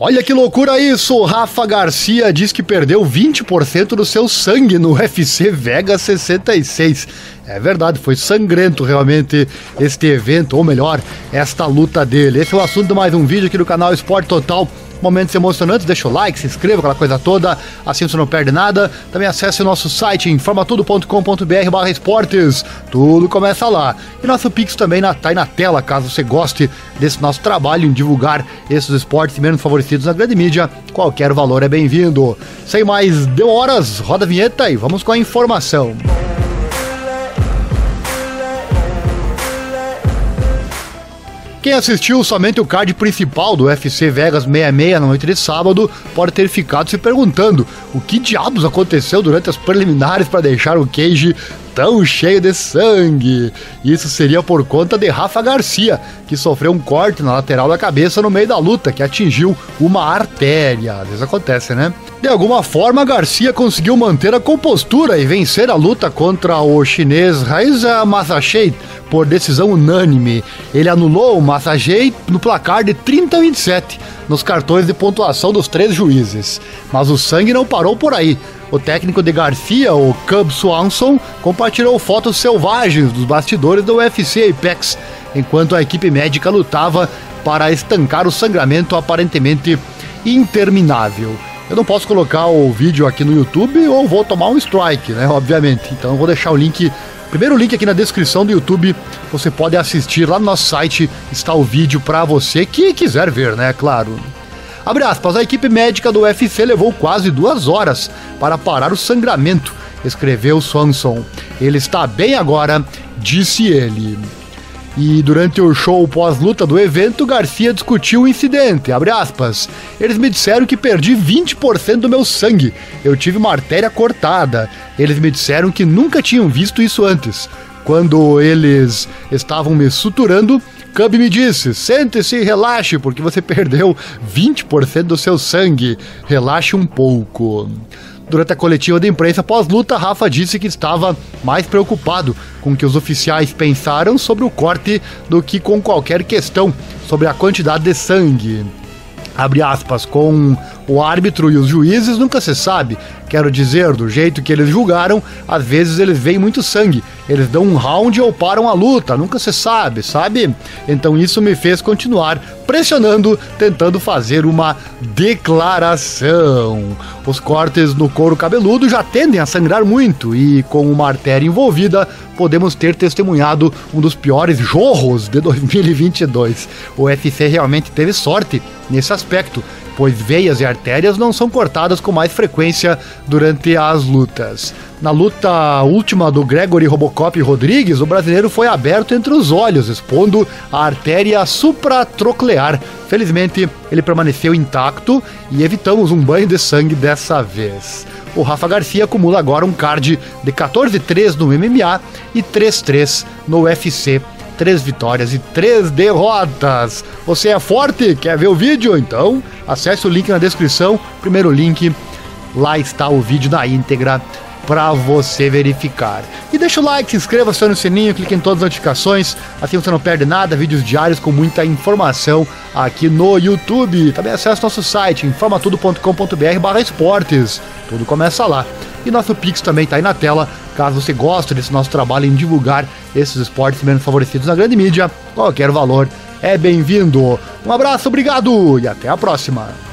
Olha que loucura isso! Rafa Garcia diz que perdeu 20% do seu sangue no UFC Vegas 66. É verdade, foi sangrento realmente este evento, ou melhor, esta luta dele. Esse é o assunto de mais um vídeo aqui do canal Esporte Total momentos emocionantes, deixa o like, se inscreva, aquela coisa toda, assim você não perde nada. Também acesse o nosso site informatudo.com.br barra esportes, tudo começa lá. E nosso Pix também na, tá aí na tela, caso você goste desse nosso trabalho em divulgar esses esportes menos favorecidos na grande mídia, qualquer valor é bem-vindo. Sem mais demoras, roda a vinheta e vamos com a informação. Quem assistiu somente o card principal do UFC Vegas 66 na noite de sábado pode ter ficado se perguntando o que diabos aconteceu durante as preliminares para deixar o Cage tão cheio de sangue. Isso seria por conta de Rafa Garcia, que sofreu um corte na lateral da cabeça no meio da luta, que atingiu uma artéria. Às vezes acontece, né? De alguma forma, Garcia conseguiu manter a compostura e vencer a luta contra o chinês Raiza Masachei por decisão unânime. Ele anulou o Massagei no placar de 30 a 27 nos cartões de pontuação dos três juízes. Mas o sangue não parou por aí. O técnico de Garcia, o Cub Swanson, compartilhou fotos selvagens dos bastidores do UFC Apex, enquanto a equipe médica lutava para estancar o sangramento aparentemente interminável. Eu não posso colocar o vídeo aqui no YouTube ou vou tomar um strike, né? Obviamente. Então eu vou deixar o link Primeiro link aqui na descrição do YouTube, você pode assistir lá no nosso site, está o vídeo para você que quiser ver, né? Claro. Abre aspas, a equipe médica do UFC levou quase duas horas para parar o sangramento, escreveu Swanson. Ele está bem agora, disse ele. E durante o show pós-luta do evento, Garcia discutiu o incidente. Aspas, Eles me disseram que perdi 20% do meu sangue. Eu tive uma artéria cortada. Eles me disseram que nunca tinham visto isso antes. Quando eles estavam me suturando, Cub me disse: sente-se e relaxe, porque você perdeu 20% do seu sangue. Relaxe um pouco. Durante a coletiva de imprensa pós-luta, Rafa disse que estava mais preocupado com o que os oficiais pensaram sobre o corte do que com qualquer questão sobre a quantidade de sangue. Abre aspas, com o árbitro e os juízes nunca se sabe. Quero dizer, do jeito que eles julgaram, às vezes eles veem muito sangue. Eles dão um round ou param a luta, nunca se sabe, sabe? Então isso me fez continuar pressionando, tentando fazer uma declaração. Os cortes no couro cabeludo já tendem a sangrar muito e com uma artéria envolvida, podemos ter testemunhado um dos piores jorros de 2022. O UFC realmente teve sorte nesse aspecto, pois veias e artérias não são cortadas com mais frequência durante as lutas. Na luta última do Gregory Robocop Rodrigues, o brasileiro foi aberto entre os olhos, expondo a artéria supratroclear. Felizmente, ele permaneceu intacto e evitamos um banho de sangue dessa vez. O Rafa Garcia acumula agora um card de 14-3 no MMA e 3-3 no UFC três vitórias e três derrotas. Você é forte? Quer ver o vídeo? Então acesse o link na descrição. Primeiro link, lá está o vídeo na íntegra para você verificar. E deixa o like, se inscreva, acione o sininho, clique em todas as notificações, assim você não perde nada, vídeos diários com muita informação aqui no YouTube. Também acesse nosso site, informatudo.com.br barra esportes. Tudo começa lá. E nosso Pix também está aí na tela, caso você goste desse nosso trabalho em divulgar esses esportes menos favorecidos na grande mídia, qualquer valor é bem-vindo. Um abraço, obrigado e até a próxima.